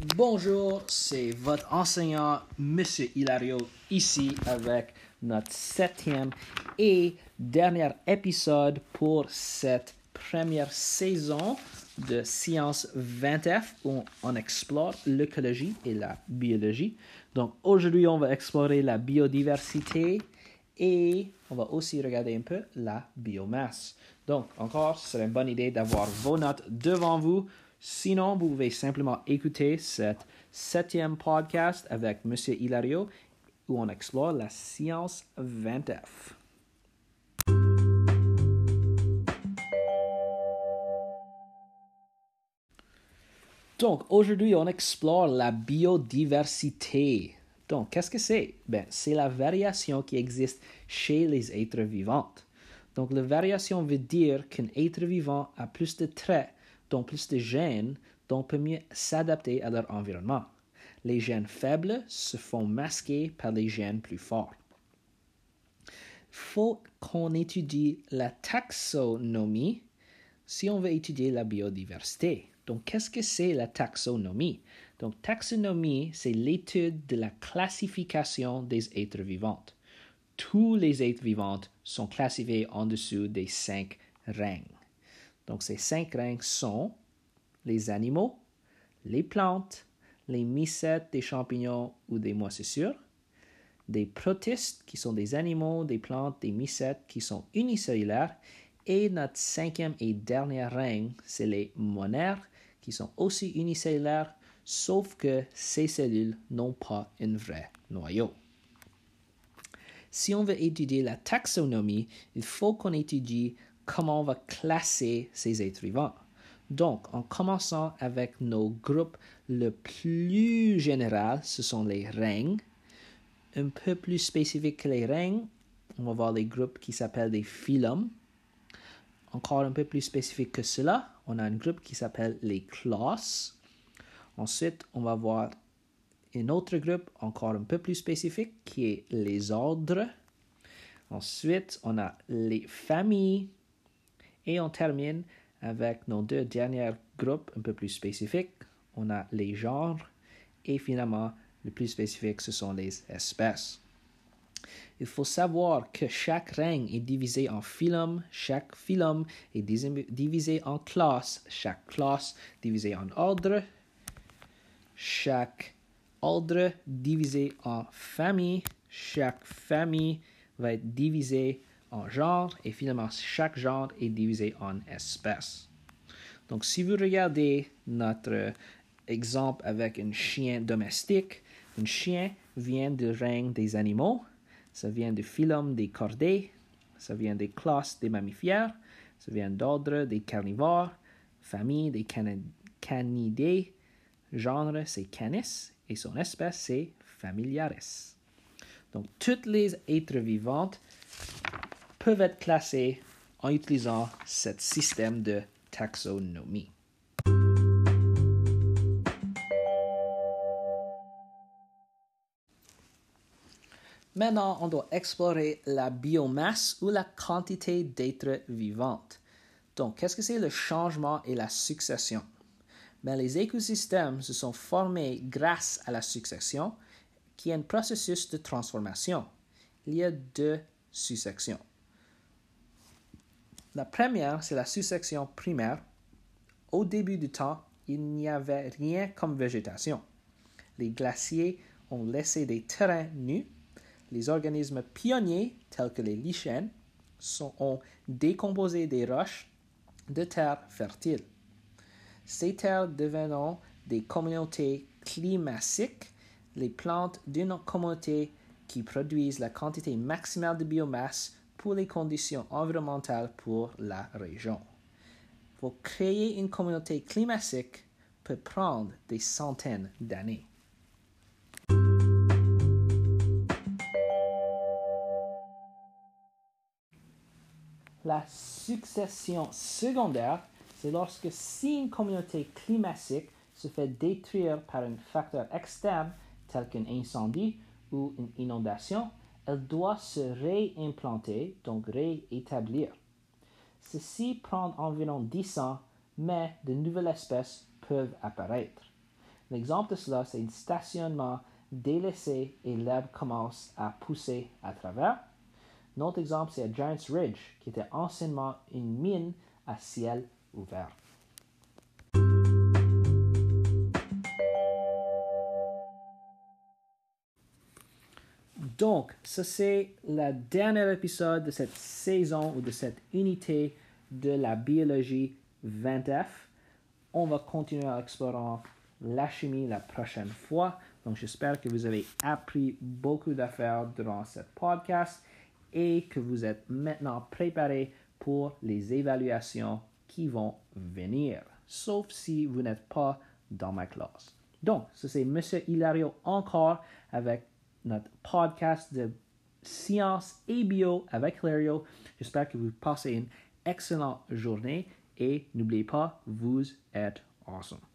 Bonjour, c'est votre enseignant, Monsieur Hilario, ici avec notre septième et dernier épisode pour cette première saison de Science 20F où on explore l'écologie et la biologie. Donc aujourd'hui, on va explorer la biodiversité et on va aussi regarder un peu la biomasse. Donc encore, ce serait une bonne idée d'avoir vos notes devant vous. Sinon, vous pouvez simplement écouter cet septième podcast avec M. Hilario où on explore la science 20F. Donc, aujourd'hui, on explore la biodiversité. Donc, qu'est-ce que c'est? Ben, c'est la variation qui existe chez les êtres vivants. Donc, la variation veut dire qu'un être vivant a plus de traits, donc plus de gènes, donc peut mieux s'adapter à leur environnement. Les gènes faibles se font masquer par les gènes plus forts. Faut qu'on étudie la taxonomie si on veut étudier la biodiversité. Donc, qu'est-ce que c'est la taxonomie? Donc, taxonomie, c'est l'étude de la classification des êtres vivants. Tous les êtres vivants sont classifiés en dessous des cinq règnes. Donc, ces cinq règnes sont les animaux, les plantes, les mycètes des champignons ou des moisissures, des protistes qui sont des animaux, des plantes, des mycètes qui sont unicellulaires, et notre cinquième et dernier règne, c'est les monaires qui sont aussi unicellulaires, sauf que ces cellules n'ont pas un vrai noyau. Si on veut étudier la taxonomie, il faut qu'on étudie comment on va classer ces vivants. Donc, en commençant avec nos groupes le plus général, ce sont les règnes. Un peu plus spécifique que les règnes, on va voir les groupes qui s'appellent des phylums. Encore un peu plus spécifique que cela, on a un groupe qui s'appelle les classes. Ensuite, on va voir un autre groupe encore un peu plus spécifique qui est les ordres. Ensuite, on a les familles. Et on termine avec nos deux derniers groupes un peu plus spécifiques. On a les genres. Et finalement, le plus spécifique, ce sont les espèces. Il faut savoir que chaque règne est divisé en phylum, chaque phylum est divisé en classe, chaque classe divisé en ordre, chaque ordre divisé en famille, chaque famille va être divisée en genre et finalement chaque genre est divisé en espèces. Donc si vous regardez notre exemple avec un chien domestique, un chien vient du règne des animaux, ça vient du phylum des cordées, ça vient des classes des mammifères, ça vient d'ordre des carnivores, famille des canidés, genre c'est canis et son espèce c'est familiaris. Donc toutes les êtres vivants peuvent être classés en utilisant ce système de taxonomie. Maintenant, on doit explorer la biomasse ou la quantité d'êtres vivants. Donc, qu'est-ce que c'est le changement et la succession? Ben, les écosystèmes se sont formés grâce à la succession, qui est un processus de transformation. Il y a deux successions. La première, c'est la succession primaire. Au début du temps, il n'y avait rien comme végétation. Les glaciers ont laissé des terrains nus les organismes pionniers, tels que les lichens, sont, ont décomposé des roches de terres fertiles. Ces terres devenant des communautés climatiques, les plantes d'une communauté qui produisent la quantité maximale de biomasse pour les conditions environnementales pour la région. Pour créer une communauté climatique peut prendre des centaines d'années. La succession secondaire, c'est lorsque si une communauté climatique se fait détruire par un facteur externe tel qu'un incendie ou une inondation, elle doit se réimplanter, donc réétablir. Ceci prend environ 10 ans, mais de nouvelles espèces peuvent apparaître. L'exemple de cela, c'est un stationnement délaissé et l'herbe commence à pousser à travers. Notre exemple, c'est Giants Ridge, qui était anciennement une mine à ciel ouvert. Donc, ça c'est le dernier épisode de cette saison ou de cette unité de la biologie 20F. On va continuer à explorer la chimie la prochaine fois. Donc, j'espère que vous avez appris beaucoup d'affaires durant ce podcast et que vous êtes maintenant préparé pour les évaluations qui vont venir, sauf si vous n'êtes pas dans ma classe. Donc, ça c'est M. Hilario encore avec notre podcast de sciences et bio avec Hilario. J'espère que vous passez une excellente journée et n'oubliez pas, vous êtes awesome.